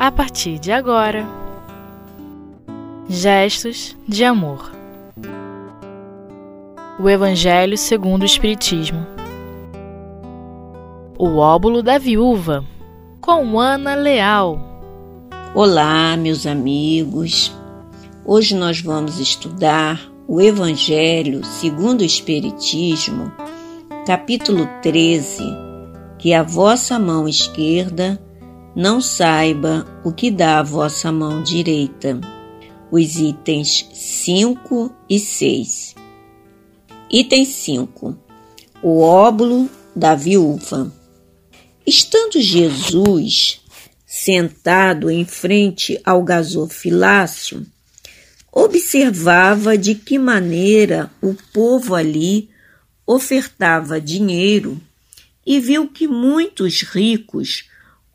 a partir de agora. Gestos de amor. O Evangelho segundo o Espiritismo. O óbolo da viúva, com Ana Leal. Olá, meus amigos. Hoje nós vamos estudar o Evangelho segundo o Espiritismo, capítulo 13, que a vossa mão esquerda não saiba o que dá a vossa mão direita. Os itens 5 e 6. Item 5. O óbolo da viúva. Estando Jesus sentado em frente ao gasofilácio, observava de que maneira o povo ali ofertava dinheiro e viu que muitos ricos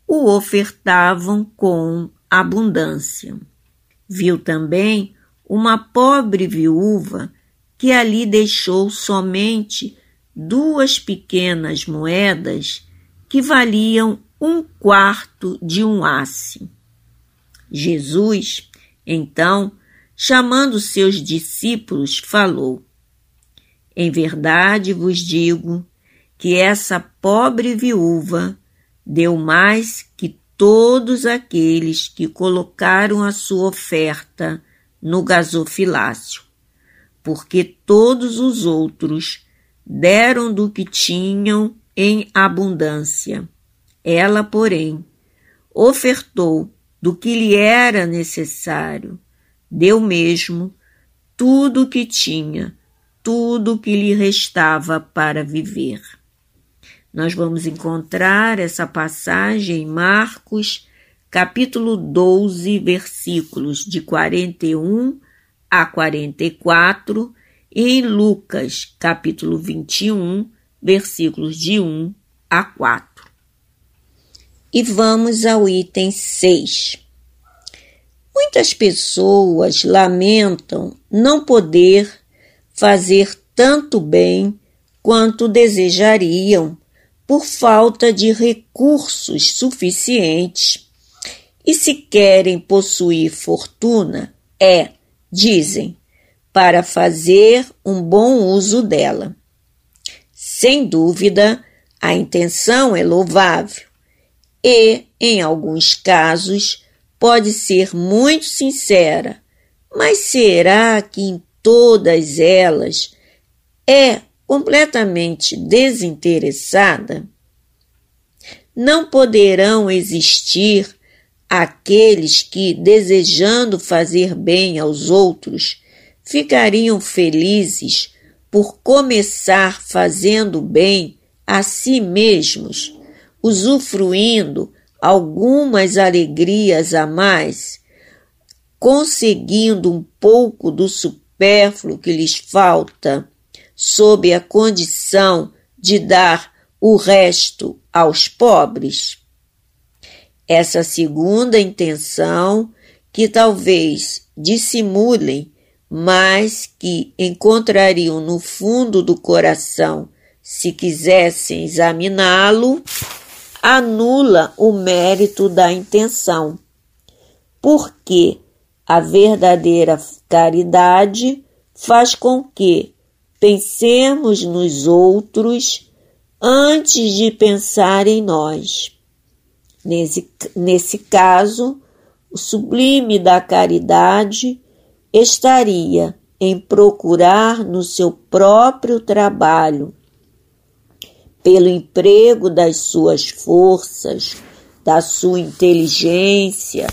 o ofertavam com abundância. Viu também uma pobre viúva que ali deixou somente duas pequenas moedas que valiam um quarto de um asse. Jesus, então, chamando seus discípulos, falou: Em verdade vos digo que essa pobre viúva deu mais que todos aqueles que colocaram a sua oferta no gasofilácio, porque todos os outros deram do que tinham em abundância. Ela, porém, ofertou do que lhe era necessário, deu mesmo tudo o que tinha, tudo o que lhe restava para viver. Nós vamos encontrar essa passagem em Marcos, capítulo 12, versículos de 41 a 44, e em Lucas, capítulo 21, versículos de 1 a 4. E vamos ao item 6. Muitas pessoas lamentam não poder fazer tanto bem quanto desejariam por falta de recursos suficientes e se querem possuir fortuna, é, dizem, para fazer um bom uso dela. Sem dúvida, a intenção é louvável e, em alguns casos, pode ser muito sincera, mas será que em todas elas é completamente desinteressada, não poderão existir aqueles que, desejando fazer bem aos outros, ficariam felizes por começar fazendo bem a si mesmos, usufruindo algumas alegrias a mais, conseguindo um pouco do supérfluo que lhes falta sob a condição de dar o resto aos pobres? Essa segunda intenção, que talvez dissimulem, mas que encontrariam no fundo do coração se quisessem examiná-lo, anula o mérito da intenção, porque a verdadeira caridade faz com que Pensemos nos outros antes de pensar em nós. Nesse, nesse caso, o sublime da caridade estaria em procurar no seu próprio trabalho, pelo emprego das suas forças, da sua inteligência,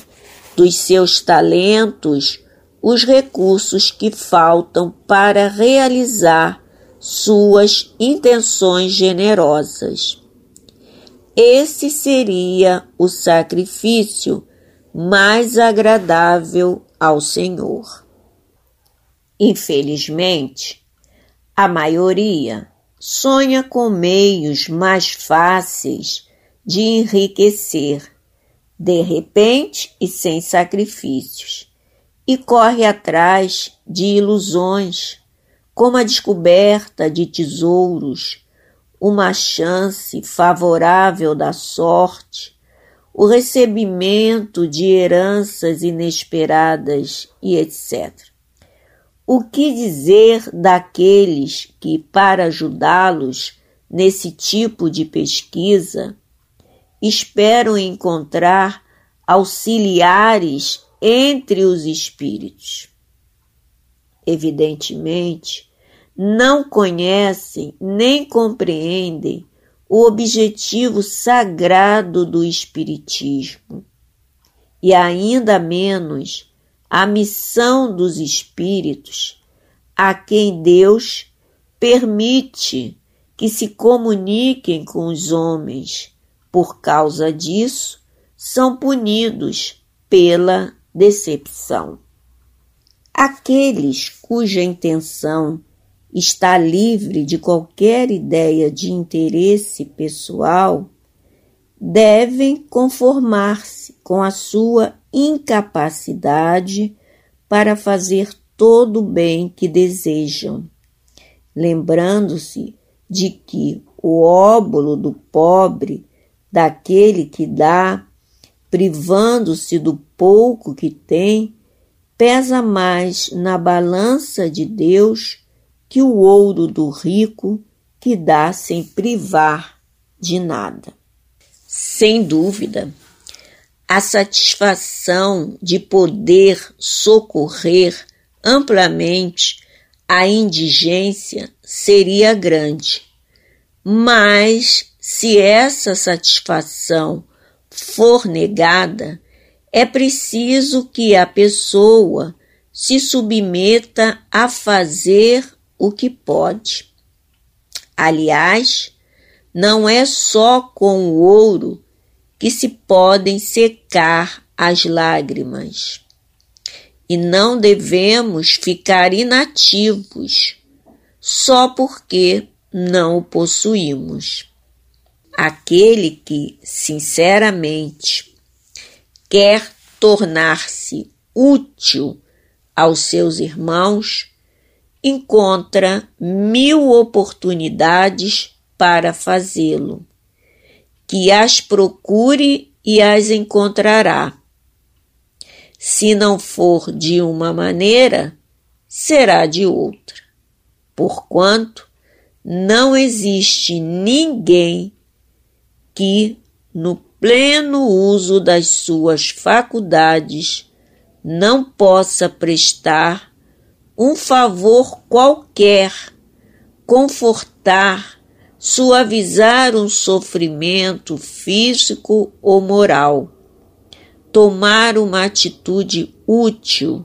dos seus talentos, os recursos que faltam para realizar suas intenções generosas. Esse seria o sacrifício mais agradável ao Senhor. Infelizmente, a maioria sonha com meios mais fáceis de enriquecer, de repente e sem sacrifícios e corre atrás de ilusões, como a descoberta de tesouros, uma chance favorável da sorte, o recebimento de heranças inesperadas e etc. O que dizer daqueles que, para ajudá-los nesse tipo de pesquisa, esperam encontrar auxiliares entre os espíritos? Evidentemente, não conhecem nem compreendem o objetivo sagrado do Espiritismo e ainda menos a missão dos espíritos a quem Deus permite que se comuniquem com os homens. Por causa disso, são punidos pela decepção. Aqueles cuja intenção está livre de qualquer ideia de interesse pessoal, devem conformar-se com a sua incapacidade para fazer todo o bem que desejam, lembrando-se de que o óbolo do pobre, daquele que dá, privando-se do pouco que tem, pesa mais na balança de Deus que o ouro do rico que dá sem privar de nada. Sem dúvida, a satisfação de poder socorrer amplamente a indigência seria grande. Mas, se essa satisfação for negada, é preciso que a pessoa se submeta a fazer o que pode. Aliás, não é só com o ouro que se podem secar as lágrimas. E não devemos ficar inativos só porque não o possuímos. Aquele que, sinceramente, quer tornar-se útil aos seus irmãos encontra mil oportunidades para fazê-lo, que as procure e as encontrará. Se não for de uma maneira, será de outra, porquanto não existe ninguém que, no pleno uso das suas faculdades, não possa prestar um favor qualquer, confortar, suavizar um sofrimento físico ou moral, tomar uma atitude útil,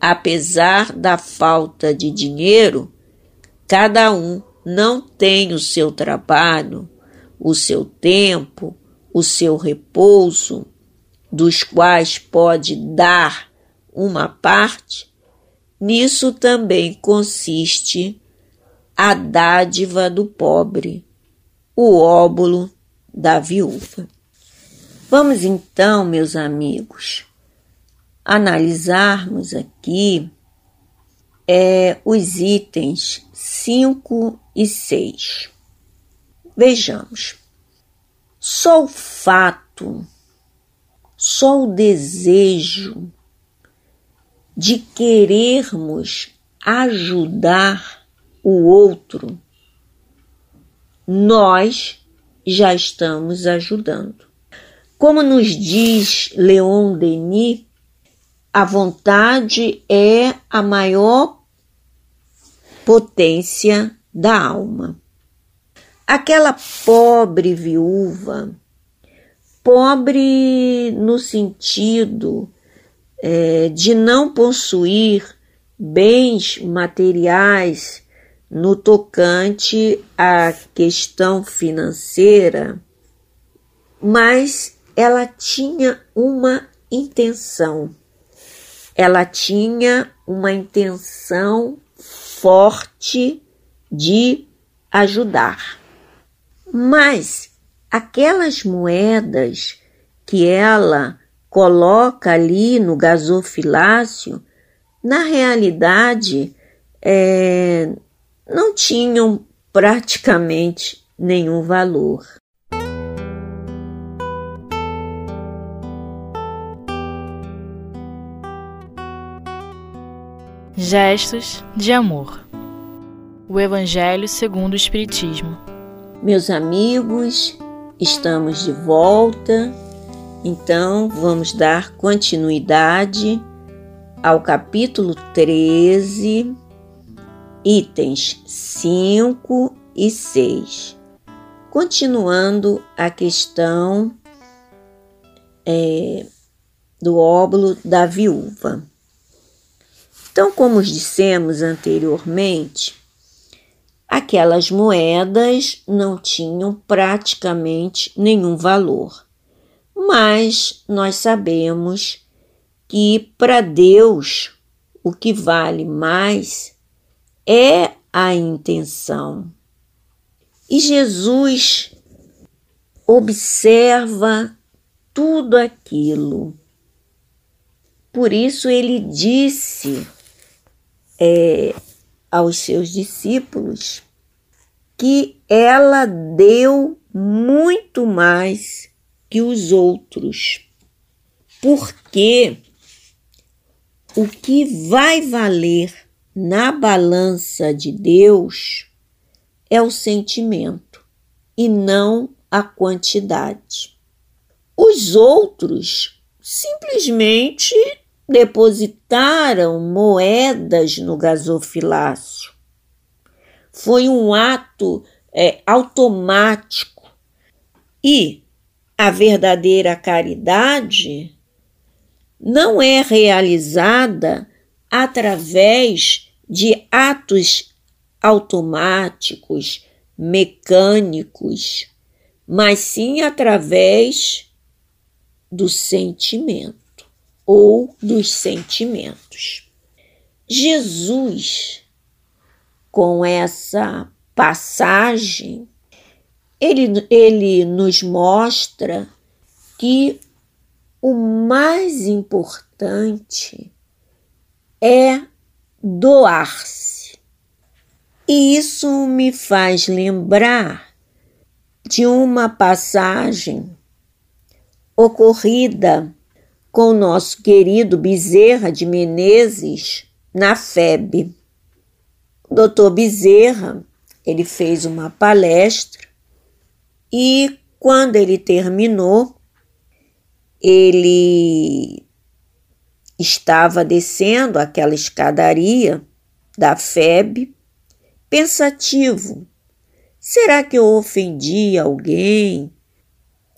apesar da falta de dinheiro, cada um não tem o seu trabalho, o seu tempo, o seu repouso, dos quais pode dar uma parte Nisso também consiste a dádiva do pobre, o óbolo da viúva. Vamos então, meus amigos, analisarmos aqui é, os itens 5 e 6. Vejamos. Só o fato, só o desejo de querermos ajudar o outro, nós já estamos ajudando. Como nos diz Leon Denis, a vontade é a maior potência da alma. Aquela pobre viúva, pobre no sentido é, de não possuir bens materiais no tocante à questão financeira, mas ela tinha uma intenção. Ela tinha uma intenção forte de ajudar. Mas aquelas moedas que ela coloca ali no gasofilácio, na realidade, é, não tinham praticamente nenhum valor. Gestos de amor. O Evangelho segundo o Espiritismo meus amigos, estamos de volta, então vamos dar continuidade ao capítulo 13, itens 5 e 6. Continuando a questão é, do óbolo da viúva. Então, como dissemos anteriormente, aquelas moedas não tinham praticamente nenhum valor. Mas nós sabemos que para Deus o que vale mais é a intenção. E Jesus observa tudo aquilo. Por isso ele disse é, aos seus discípulos que ela deu muito mais que os outros, porque o que vai valer na balança de Deus é o sentimento e não a quantidade. Os outros simplesmente depositaram moedas no gasofilácio. Foi um ato é, automático. E a verdadeira caridade não é realizada através de atos automáticos, mecânicos, mas sim através do sentimento ou dos sentimentos. Jesus, com essa passagem, ele, ele nos mostra que o mais importante é doar-se. E isso me faz lembrar de uma passagem ocorrida com o nosso querido Bezerra de Menezes na FEB. O doutor Bezerra, ele fez uma palestra e quando ele terminou, ele estava descendo aquela escadaria da FEB, pensativo. Será que eu ofendi alguém?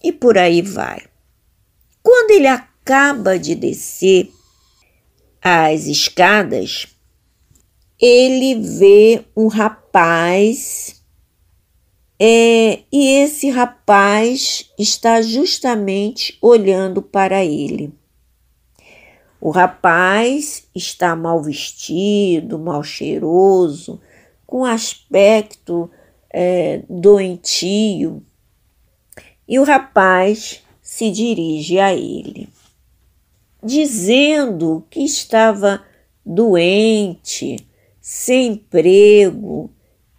E por aí vai. Quando ele acaba de descer as escadas, ele vê um rapaz é, e esse rapaz está justamente olhando para ele. O rapaz está mal vestido, mal cheiroso, com aspecto é, doentio, e o rapaz se dirige a ele dizendo que estava doente, sem emprego,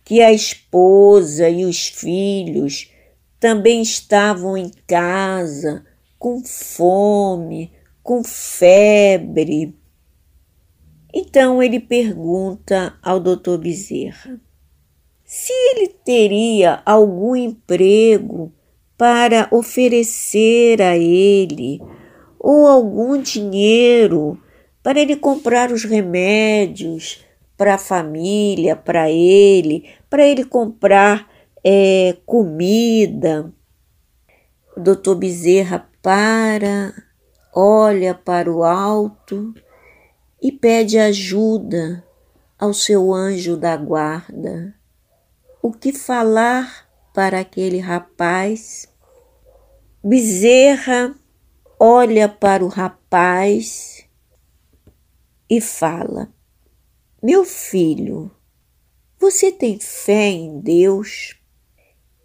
que a esposa e os filhos também estavam em casa, com fome, com febre. Então ele pergunta ao doutor Bezerra se ele teria algum emprego para oferecer a ele ou algum dinheiro para ele comprar os remédios para a família, para ele, para ele comprar é, comida. O doutor Bezerra para, olha para o alto e pede ajuda ao seu anjo da guarda. O que falar para aquele rapaz? Bezerra olha para o rapaz e fala: Meu filho, você tem fé em Deus?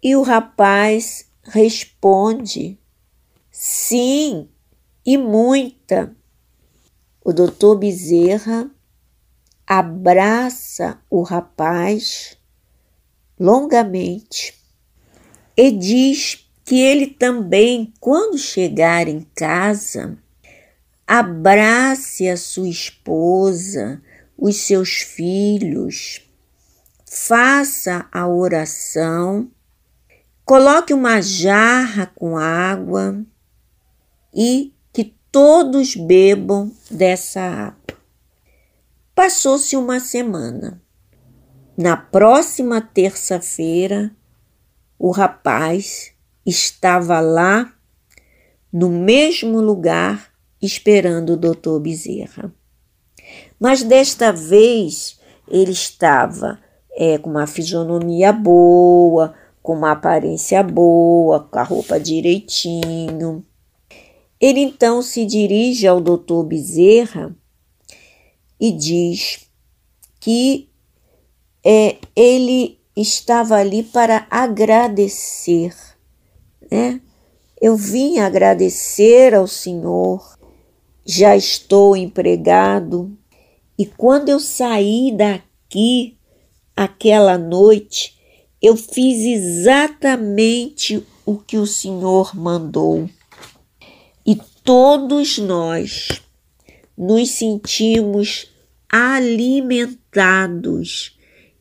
E o rapaz responde: Sim, e muita. O doutor Bezerra abraça o rapaz longamente e diz que ele também, quando chegar em casa, abrace a sua esposa, os seus filhos, faça a oração, coloque uma jarra com água e que todos bebam dessa água. Passou-se uma semana. Na próxima terça-feira, o rapaz estava lá no mesmo lugar esperando o doutor Bezerra. Mas desta vez ele estava é, com uma fisionomia boa, com uma aparência boa, com a roupa direitinho. Ele então se dirige ao doutor Bezerra e diz que é, ele estava ali para agradecer, né? Eu vim agradecer ao Senhor, já estou empregado, e quando eu saí daqui aquela noite, eu fiz exatamente o que o Senhor mandou. E todos nós nos sentimos alimentados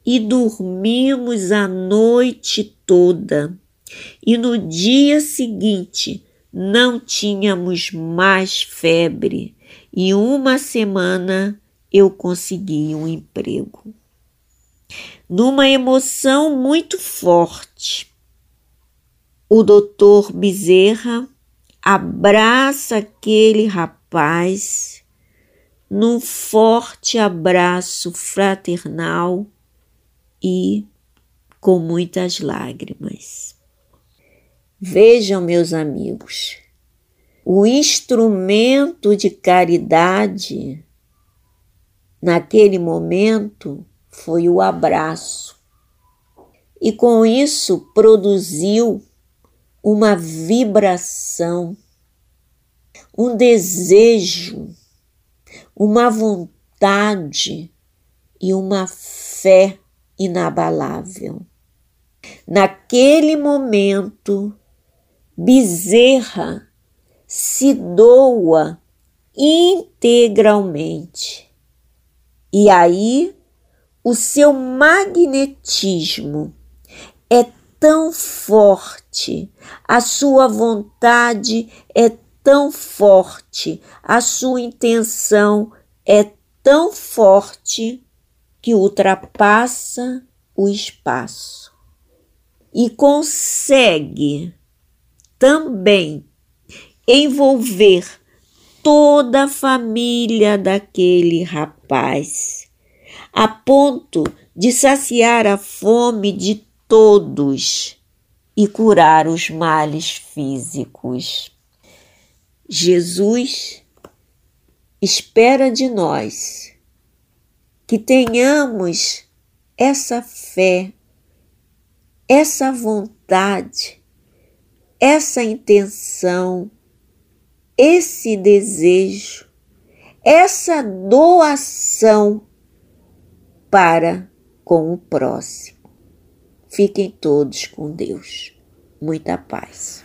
e dormimos a noite toda e no dia seguinte não tínhamos mais febre e uma semana eu consegui um emprego. Numa emoção muito forte, o doutor Bezerra abraça aquele rapaz num forte abraço fraternal e com muitas lágrimas. Vejam, meus amigos, o instrumento de caridade naquele momento foi o abraço. E com isso produziu uma vibração, um desejo, uma vontade e uma fé inabalável. Naquele momento, Bezerra se doa integralmente. E aí o seu magnetismo é tão forte, a sua vontade é tão forte, a sua intenção é tão forte que ultrapassa o espaço e consegue também envolver toda a família daquele rapaz, a ponto de saciar a fome de todos e curar os males físicos. Jesus espera de nós que tenhamos essa fé, essa vontade essa intenção, esse desejo, essa doação para com o próximo. Fiquem todos com Deus. Muita paz.